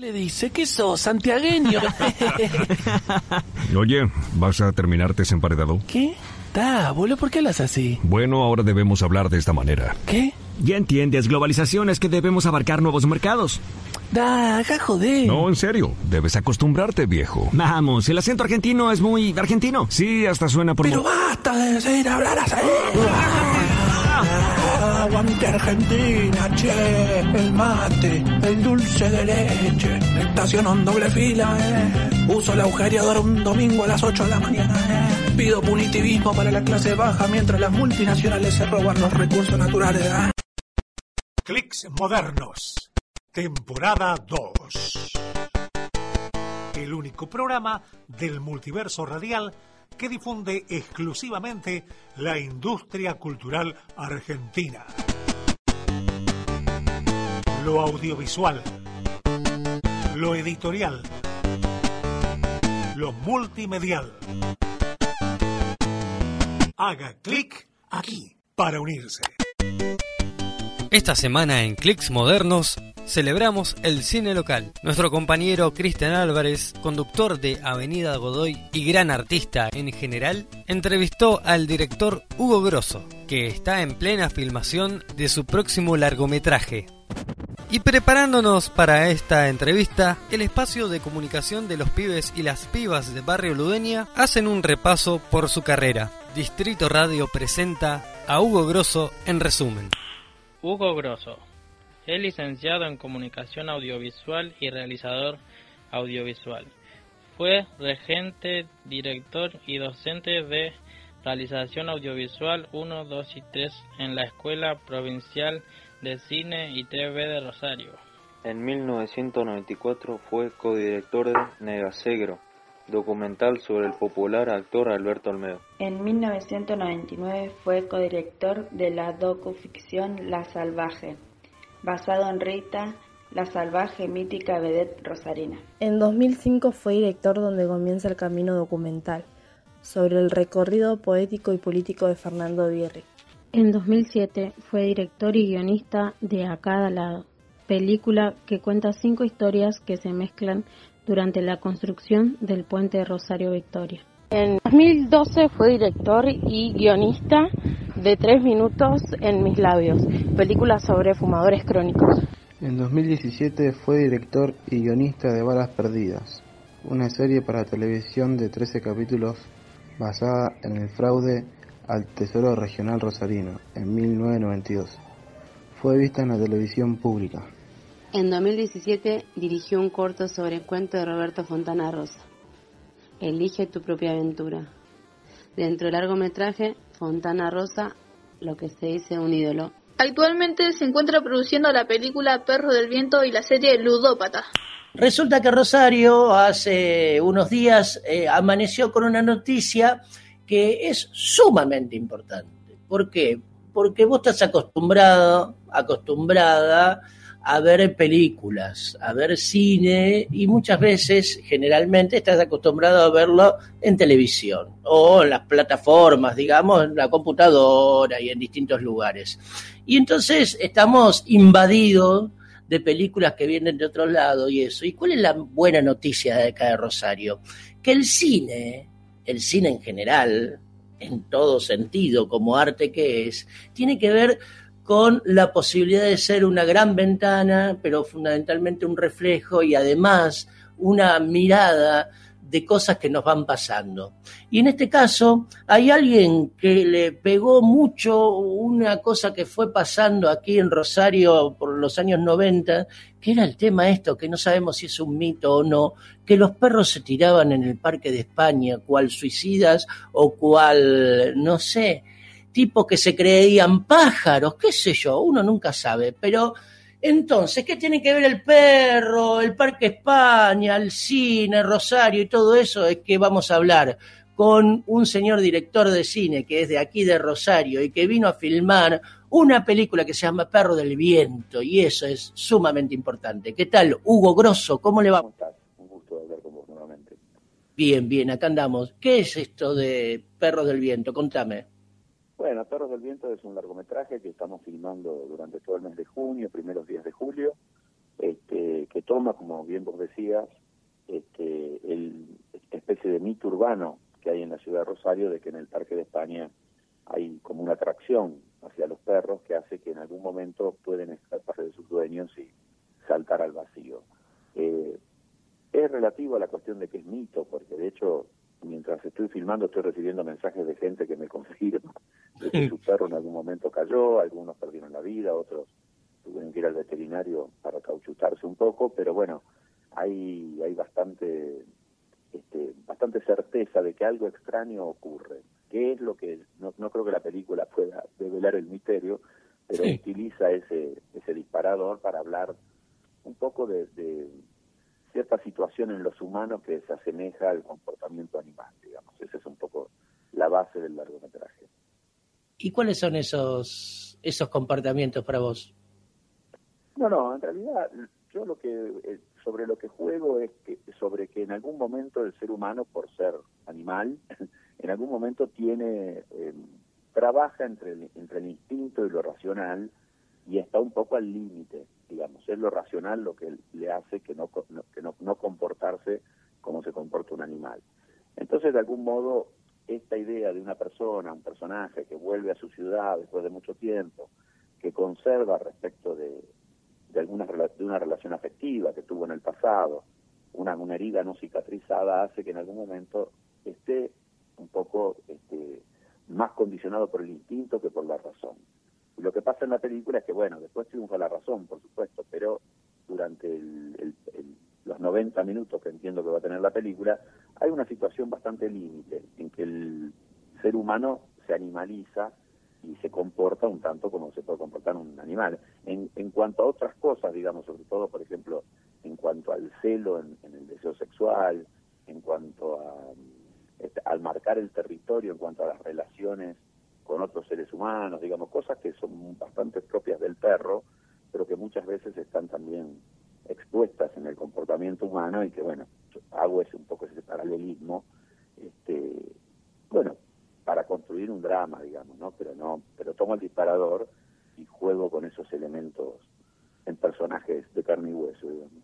Le dice que sos santiagueño. Oye, ¿vas a terminarte emparedado? ¿Qué? Da, abuelo, ¿por qué las así? Bueno, ahora debemos hablar de esta manera. ¿Qué? Ya entiendes, globalización es que debemos abarcar nuevos mercados. Da, acá joder. No, en serio, debes acostumbrarte, viejo. Vamos, el acento argentino es muy argentino. Sí, hasta suena por... Pero basta de decir hablar así. Aguante Argentina, che, el mate, el dulce de leche, estaciono en doble fila, eh. Uso el agujereador un domingo a las 8 de la mañana, eh. Pido punitivismo para la clase baja mientras las multinacionales se roban los recursos naturales, eh. Clicks Modernos, temporada 2. El único programa del multiverso radial que difunde exclusivamente la industria cultural argentina. Lo audiovisual, lo editorial, lo multimedial. Haga clic aquí para unirse. Esta semana en Clicks Modernos celebramos el cine local. Nuestro compañero Cristian Álvarez, conductor de Avenida Godoy y gran artista en general, entrevistó al director Hugo Grosso, que está en plena filmación de su próximo largometraje. Y preparándonos para esta entrevista, el espacio de comunicación de los pibes y las pibas de Barrio Ludeña hacen un repaso por su carrera. Distrito Radio presenta a Hugo Grosso en resumen. Hugo Grosso. Es licenciado en Comunicación Audiovisual y realizador audiovisual. Fue regente, director y docente de Realización Audiovisual 1, 2 y 3 en la Escuela Provincial de Cine y TV de Rosario. En 1994 fue codirector de Negasegro, documental sobre el popular actor Alberto Olmedo. En 1999 fue codirector de la docuficción La Salvaje, basado en Rita, la salvaje mítica vedette rosarina. En 2005 fue director donde comienza el camino documental, sobre el recorrido poético y político de Fernando Bierri. En 2007 fue director y guionista de A Cada Lado, película que cuenta cinco historias que se mezclan durante la construcción del puente Rosario Victoria. En 2012 fue director y guionista de Tres Minutos en Mis Labios, película sobre fumadores crónicos. En 2017 fue director y guionista de Balas Perdidas, una serie para televisión de 13 capítulos basada en el fraude al Tesoro Regional Rosarino en 1992. Fue vista en la televisión pública. En 2017 dirigió un corto sobre el cuento de Roberto Fontana Rosa. Elige tu propia aventura. Dentro del largometraje, Fontana Rosa, lo que se dice un ídolo. Actualmente se encuentra produciendo la película Perro del Viento y la serie Ludópata. Resulta que Rosario hace unos días eh, amaneció con una noticia que es sumamente importante. ¿Por qué? Porque vos estás acostumbrado, acostumbrada a ver películas, a ver cine y muchas veces, generalmente, estás acostumbrado a verlo en televisión o en las plataformas, digamos, en la computadora y en distintos lugares. Y entonces estamos invadidos de películas que vienen de otro lado y eso. ¿Y cuál es la buena noticia de acá de Rosario? Que el cine, el cine en general, en todo sentido, como arte que es, tiene que ver con la posibilidad de ser una gran ventana, pero fundamentalmente un reflejo y además una mirada de cosas que nos van pasando. Y en este caso hay alguien que le pegó mucho una cosa que fue pasando aquí en Rosario por los años 90, que era el tema esto, que no sabemos si es un mito o no, que los perros se tiraban en el Parque de España, cual suicidas o cual, no sé, tipos que se creían pájaros, qué sé yo, uno nunca sabe, pero entonces, ¿qué tiene que ver el perro, el Parque España, el cine, Rosario y todo eso? Es que vamos a hablar con un señor director de cine que es de aquí de Rosario y que vino a filmar una película que se llama Perro del Viento y eso es sumamente importante. ¿Qué tal, Hugo Grosso? ¿Cómo le va? ¿Cómo estás? Un gusto hablar con vos nuevamente. Bien, bien, acá andamos. ¿Qué es esto de Perros del Viento? Contame. Bueno, Perros del Viento es un largometraje que estamos filmando durante todo el mes de junio, primeros días de julio, este, que toma, como bien vos decías, este, el, especie de mito urbano que hay en la ciudad de Rosario de que en el Parque de España hay como una atracción hacia los perros que hace que en algún momento pueden escapar de sus dueños y saltar al vacío. Eh, es relativo a la cuestión de que es mito, porque de hecho, mientras estoy filmando, estoy recibiendo mensajes de gente que me confirma que su perro en algún momento cayó, algunos perdieron la vida, otros tuvieron que ir al veterinario para cauchutarse un poco, pero bueno, hay, hay bastante, este, bastante certeza de que algo extraño ocurre. ¿Qué es lo que.? No, no creo que la película pueda develar el misterio, pero utiliza ese, ese disparador para hablar un poco de, de cierta situación en los humanos que se asemeja al comportamiento animal, digamos. Esa es un poco la base del largometraje. ¿Y cuáles son esos, esos comportamientos para vos? No, no, en realidad yo lo que eh, sobre lo que juego es que sobre que en algún momento el ser humano por ser animal en algún momento tiene eh, trabaja entre el, entre el instinto y lo racional y está un poco al límite digamos es lo racional lo que le hace que no, que no, no comportarse como se comporta un animal entonces de algún modo esta idea de una persona un personaje que vuelve a su ciudad después de mucho tiempo que conserva respecto de, de alguna de una relación afectiva que tuvo en el pasado, una, herida no cicatrizada hace que en algún momento esté un poco este, más condicionado por el instinto que por la razón. Y lo que pasa en la película es que, bueno, después triunfa la razón, por supuesto, pero durante los 90 minutos que entiendo que va a tener la película, hay una situación bastante límite en que el ser humano se animaliza y se comporta un tanto como se puede comportar un animal. En, en cuanto a otras cosas, digamos, sobre todo, por ejemplo, en cuanto al celo en, el deseo sexual, en cuanto a, este, al marcar el territorio, en cuanto a las relaciones con otros seres humanos, digamos, cosas que son bastante propias del perro, pero que muchas veces están también expuestas en el comportamiento humano y que, bueno, hago ese un poco paralelismo, este, bueno, para construir un drama, digamos, ¿no? Pero no, pero tomo el disparador y juego con esos elementos en personajes de carne y hueso, digamos.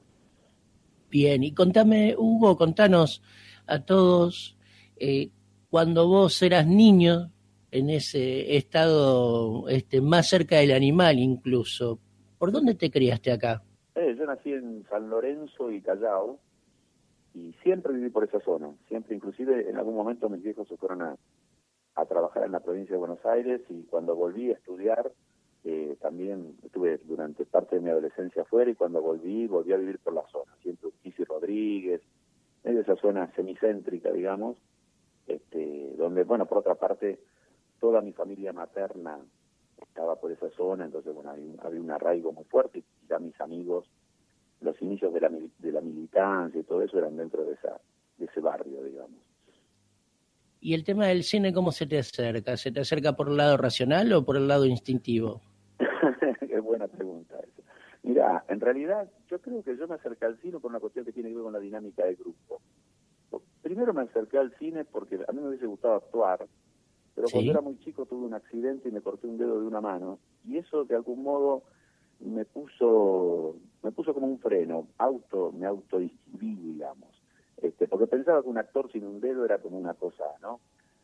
Bien, y contame, Hugo, contanos a todos, eh, cuando vos eras niño, en ese estado este, más cerca del animal incluso, ¿por dónde te criaste acá? Eh, yo nací en San Lorenzo y Callao, y siempre viví por esa zona, siempre, inclusive en algún momento mis viejos se fueron a, a trabajar en la provincia de Buenos Aires y cuando volví a estudiar, eh, también estuve durante parte de mi adolescencia afuera y cuando volví, volví a vivir por la zona, siempre Urquiza Rodríguez, medio esa zona semicéntrica, digamos, este, donde, bueno, por otra parte, toda mi familia materna estaba por esa zona, entonces, bueno, había un, arraigo muy fuerte y ya mis amigos, los inicios de la, de la militancia y todo eso eran dentro de, esa, de ese barrio, digamos. ¿Y el tema del cine cómo se te acerca? ¿Se te acerca por el lado racional o por el lado instintivo? Qué buena pregunta esa. Mira, en realidad yo creo que yo me acerqué al cine por una cuestión que tiene que ver con la dinámica del grupo. Primero me acerqué al cine porque a mí me hubiese gustado actuar, pero cuando era muy chico tuve un accidente y me corté un dedo de una mano y eso de algún modo me puso me puso como un freno, auto me autodistinguí, digamos. Este, porque pensaba que un actor sin un dedo era como una cosa, ¿no?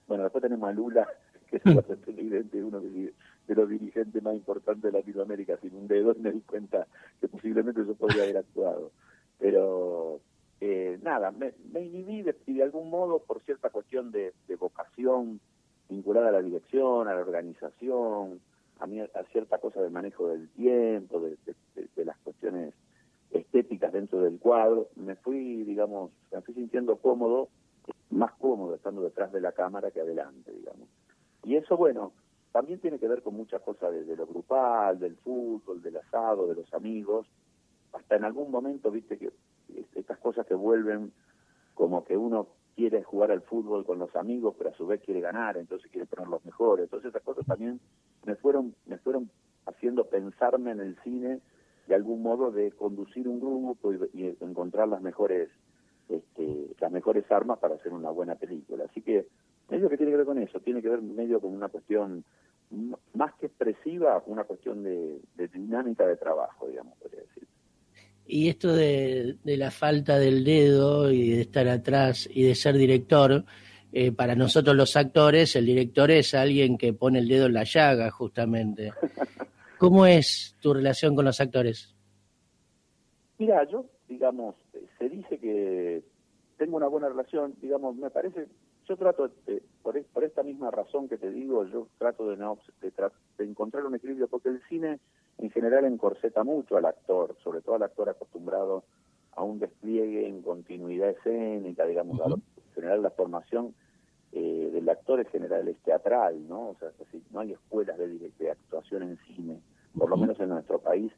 Bueno, después tenemos a Lula, que es evidente, uno de, los dirigentes más importantes de Latinoamérica sin un dedo, y me di cuenta que posiblemente yo podría haber actuado. Pero eh, nada, me, inhibí de, de, algún modo por cierta cuestión de, vocación vinculada a la dirección, a la organización, a, mí, a cierta cosa del manejo del tiempo, de, las cuestiones estéticas dentro del cuadro, me fui, digamos, me fui sintiendo cómodo, más cómodo estando detrás de la cámara que adelante, digamos. Y eso, bueno, también tiene que ver con muchas cosas de, lo grupal, del fútbol, del asado, de los amigos. Hasta en algún momento, viste, que estas cosas que vuelven como que uno quiere jugar al fútbol con los amigos, pero a su vez quiere ganar, entonces quiere poner los mejores. Entonces esas cosas también me fueron, me fueron haciendo pensarme en el cine de algún modo de conducir un grupo y, encontrar las mejores este, las mejores armas para hacer una buena película. Así que medio que tiene que ver con eso, tiene que ver medio con una cuestión más que expresiva, una cuestión de, dinámica de trabajo, digamos, podría decir. y esto de, de, la falta del dedo y de estar atrás y de ser director, eh, para nosotros los actores, el director es alguien que pone el dedo en la llaga, justamente. ¿Cómo es tu relación con los actores? Mira, yo, digamos, se dice que tengo una buena relación, digamos, me parece, yo trato, de, por, por, esta misma razón que te digo, yo trato de, no, de, de encontrar un equilibrio, porque el cine en general encorseta mucho al actor, sobre todo al actor acostumbrado a un despliegue en continuidad escénica, digamos, en general la formación eh, del actor en general es teatral, ¿no? O sea, no hay escuelas de, de actuación en cine, por lo menos en nuestro país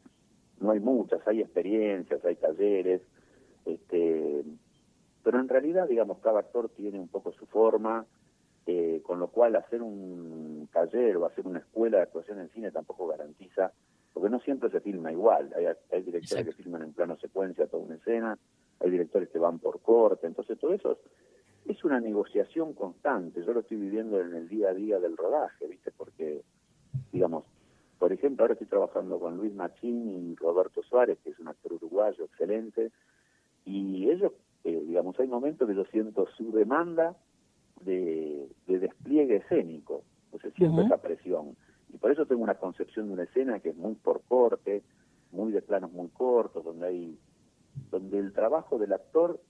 no hay muchas, hay experiencias, hay talleres, este, pero en realidad, digamos, cada actor tiene un poco su forma, eh, con lo cual hacer un taller o hacer una escuela de actuación en cine tampoco garantiza porque no siempre se filma igual. Hay, hay directores que filman en plano secuencia toda una escena, hay directores que van por corte, entonces todo eso es, una negociación constante. Yo lo estoy viviendo en el día a día del rodaje, ¿viste? Porque, digamos, por ejemplo, ahora estoy trabajando con Luis Machín y Roberto Suárez, que es un actor uruguayo excelente, y ellos, eh, digamos, hay momentos que yo siento su demanda de, despliegue escénico, o sea, siento esa presión y por eso tengo una concepción de una escena que es muy por corte, muy de planos muy cortos, donde hay donde el trabajo del actor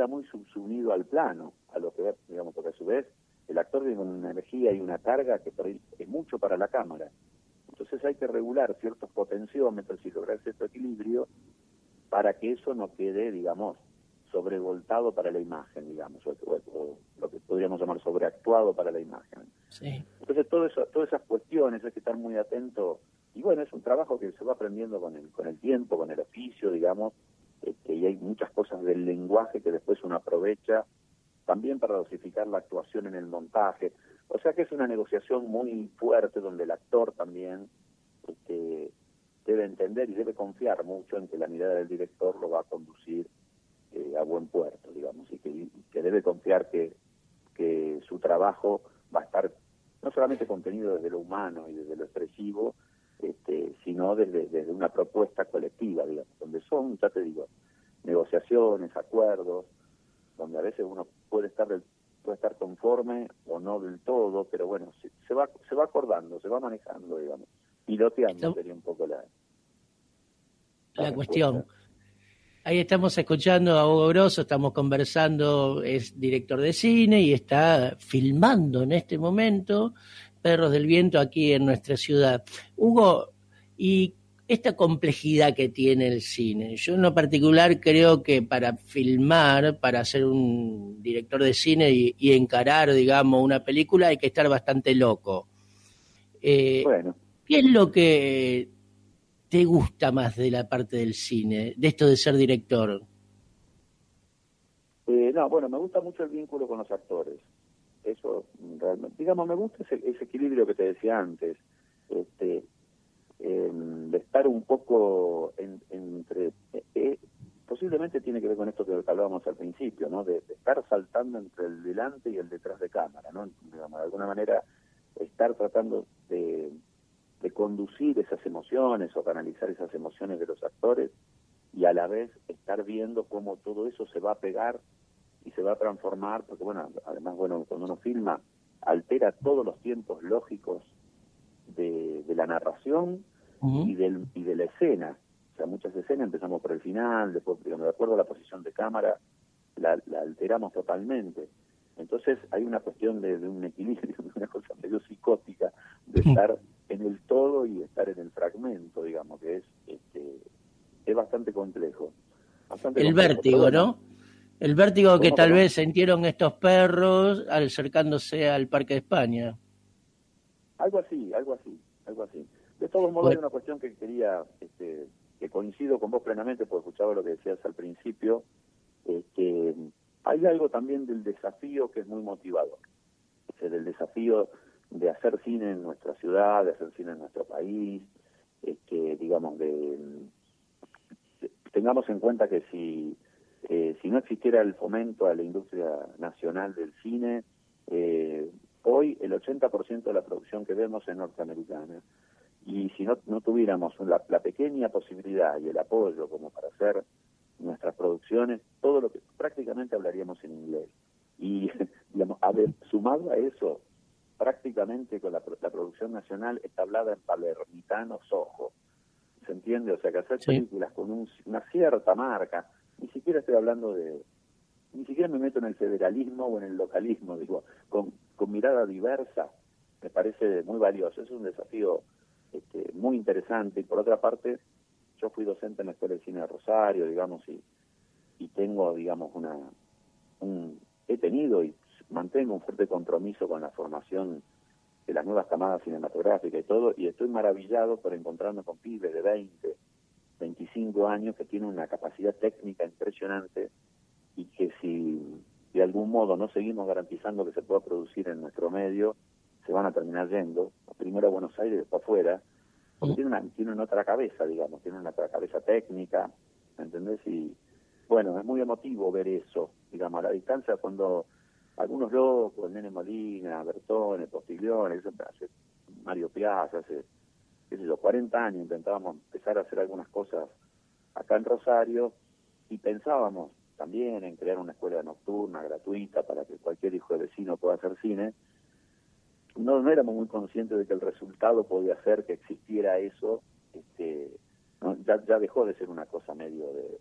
queda muy subsumido al plano, a lo que digamos, porque a su vez el actor tiene una energía y una carga que es mucho para la cámara. Entonces hay que regular ciertos potenciómetros y lograr cierto equilibrio para que eso no quede, digamos, sobrevoltado para la imagen, digamos, o, lo que podríamos llamar sobreactuado para la imagen. Entonces, todo eso, todas esas cuestiones hay que estar muy atento. Y bueno, es un trabajo que se va aprendiendo con el, con el tiempo, con el oficio, digamos, este, y hay muchas cosas del lenguaje que después uno aprovecha también para dosificar la actuación en el montaje. O sea que es una negociación muy fuerte donde el actor también este, debe entender y debe confiar mucho en que la mirada del director lo va a conducir eh, a buen puerto, digamos, y que, debe confiar que, que su trabajo va a estar no solamente contenido desde lo humano y desde lo expresivo, este, sino desde, desde una propuesta colectiva, digamos, donde son, ya te digo, negociaciones, acuerdos, donde a veces uno puede estar puede estar conforme o no del todo, pero bueno, se, se va se va acordando, se va manejando, digamos, piloteando sería un poco la la, cuestión. Ahí estamos escuchando a Hugo Grosso, estamos conversando, es director de cine y está filmando en este momento Perros del Viento aquí en nuestra ciudad. Hugo, y esta complejidad que tiene el cine, yo en lo particular creo que para filmar, para ser un director de cine y, encarar, digamos, una película hay que estar bastante loco. Eh, bueno. ¿Qué es lo que te gusta más de la parte del cine, de esto de ser director? Eh, no, bueno, me gusta mucho el vínculo con los actores. Eso realmente, digamos, me gusta ese, equilibrio que te decía antes, este, em, de estar un poco entre, eh, eh, posiblemente tiene que ver con esto que hablábamos al principio, ¿no? De, estar saltando entre el delante y el detrás de cámara, ¿no? Digamos, de alguna manera estar tratando de de conducir esas emociones o canalizar esas emociones de los actores y a la vez estar viendo cómo todo eso se va a pegar y se va a transformar, porque bueno, además, bueno, cuando uno filma, altera todos los tiempos lógicos de, la narración y, del, y de la escena. O sea, muchas escenas empezamos por el final, después, digamos, de acuerdo a la posición de cámara, la, alteramos totalmente. Entonces hay una cuestión de, de un equilibrio, de una cosa medio psicótica, de estar en el todo y estar en el fragmento, digamos, que es este, es bastante complejo. el vértigo, ¿no? El vértigo que tal vez sintieron estos perros al acercándose al Parque de España. Algo así, algo así, algo así. De todos modos, hay una cuestión que quería, este, que coincido con vos plenamente, porque escuchaba lo que decías al principio, este, hay algo también del desafío que es muy motivador, del desafío de hacer cine en nuestra ciudad, de hacer cine en nuestro país, este, digamos, de, tengamos en cuenta que si, eh, si no existiera el fomento a la industria nacional del cine, eh, hoy el 80% de la producción que vemos es norteamericana. Y si no, no tuviéramos la, la, pequeña posibilidad y el apoyo como para hacer nuestras producciones, todo lo que prácticamente hablaríamos en inglés. Y digamos, a ver, sumado a eso, prácticamente con la, producción nacional está hablada en palermitano sojo. ¿Se entiende? O sea, que hacer películas con una cierta marca, siquiera estoy hablando de, ni siquiera me meto en el federalismo o en el localismo, digo, con, con mirada diversa, me parece muy valioso. Es un desafío este, muy interesante. Y por otra parte, yo fui docente en la Escuela de Cine de Rosario, digamos, y, y tengo, digamos, una, un, he tenido y mantengo un fuerte compromiso con la formación de las nuevas camadas cinematográficas y todo, y estoy maravillado por encontrarme con pibes de 20, 25 años que tienen una capacidad técnica impresionante y que si de algún modo no seguimos garantizando que se pueda producir en nuestro medio, se van a terminar yendo, primero a Buenos Aires después afuera, porque tienen, tienen otra cabeza, digamos, tienen otra cabeza técnica, ¿me entendés? Y bueno, es muy emotivo ver eso, digamos, a la distancia cuando algunos locos, el Nene Molina, Bertone, Postiglione, Mario Piazza, hace, qué sé yo, 40 años intentábamos empezar a hacer algunas cosas acá en Rosario y pensábamos también en crear una escuela nocturna gratuita para que cualquier hijo de vecino pueda hacer cine. No, no éramos muy conscientes de que el resultado podía ser que existiera eso, este, ya, ya dejó de ser una cosa medio de,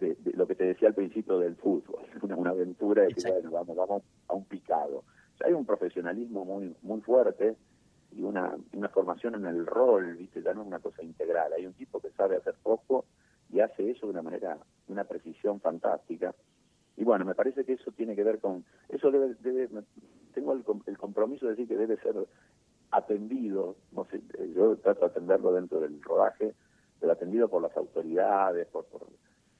de, lo que te decía al principio del fútbol, una, una aventura de que bueno, vamos, vamos a un picado. hay un profesionalismo muy muy fuerte y una, una formación en el rol, ¿viste? ya no es una cosa integral. Hay un tipo que sabe hacer poco y hace eso de una manera, una precisión fantástica. Y bueno, me parece que eso tiene que ver con, eso debe, debe tengo el, el compromiso de decir que debe ser atendido, no sé, yo trato de atenderlo dentro del rodaje, pero atendido por las autoridades, por, por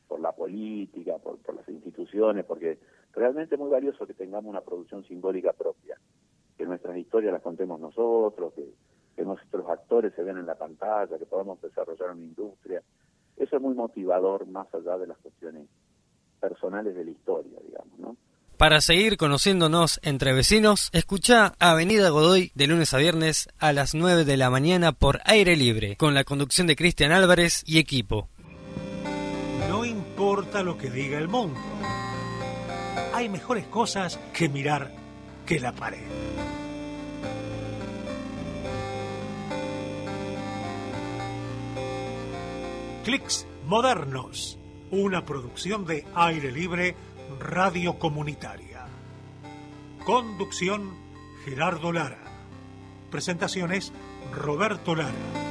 por la política, por, por porque realmente es muy valioso que tengamos una producción simbólica propia, que nuestras historias las contemos nosotros, que, que nuestros actores se vean en la pantalla, que podamos desarrollar una industria. Eso es muy motivador más allá de las cuestiones personales de la historia, digamos, ¿no? Para seguir conociéndonos entre vecinos, escucha Avenida Godoy de lunes a viernes a las 9 de la mañana por aire libre, con la conducción de Cristian Álvarez y equipo importa lo que diga el mundo. Hay mejores cosas que mirar que la pared. Clicks Modernos, una producción de aire libre radio comunitaria. Conducción Gerardo Lara. Presentaciones Roberto Lara.